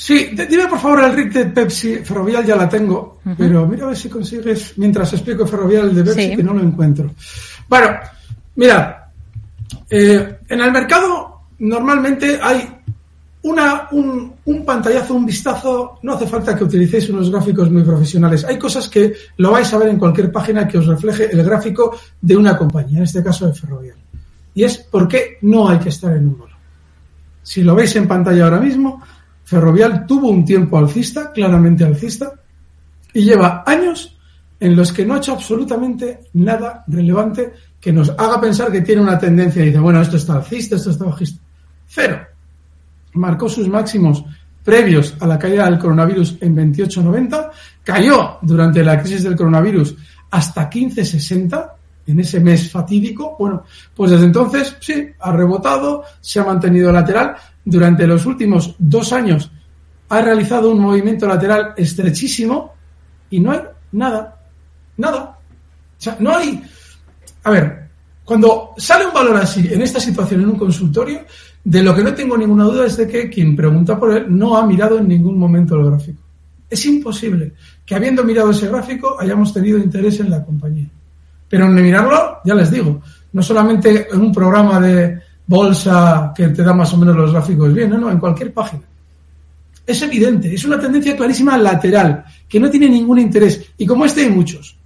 Sí, dime por favor el RIC de Pepsi. Ferrovial ya la tengo, pero mira a ver si consigues, mientras explico Ferrovial de Pepsi, que no lo encuentro. Bueno, mira, eh, en el mercado normalmente hay una, un, un, pantallazo, un vistazo, no hace falta que utilicéis unos gráficos muy profesionales. Hay cosas que lo vais a ver en cualquier página que os refleje el gráfico de una compañía, en este caso de Ferrovial. Y es por qué no hay que estar en un bolo. Si lo veis en pantalla ahora mismo, Ferrovial tuvo un tiempo alcista, claramente alcista, y lleva años en los que no ha hecho absolutamente nada relevante que nos haga pensar que tiene una tendencia y dice, bueno, esto está alcista, esto está bajista. Cero marcó sus máximos previos a la caída del coronavirus en 28.90, cayó durante la crisis del coronavirus hasta 15.60 en ese mes fatídico. Bueno, pues desde entonces sí, ha rebotado, se ha mantenido lateral. Durante los últimos dos años ha realizado un movimiento lateral estrechísimo y no hay nada, nada. O sea, no hay... A ver, cuando sale un valor así en esta situación en un consultorio, de lo que no tengo ninguna duda es de que quien pregunta por él no ha mirado en ningún momento el gráfico. Es imposible que habiendo mirado ese gráfico hayamos tenido interés en la compañía. Pero en mirarlo, ya les digo, no solamente en un programa de bolsa que te da más o menos los gráficos bien, no, no, en cualquier página. Es evidente, es una tendencia clarísima lateral, que no tiene ningún interés. Y como este hay muchos.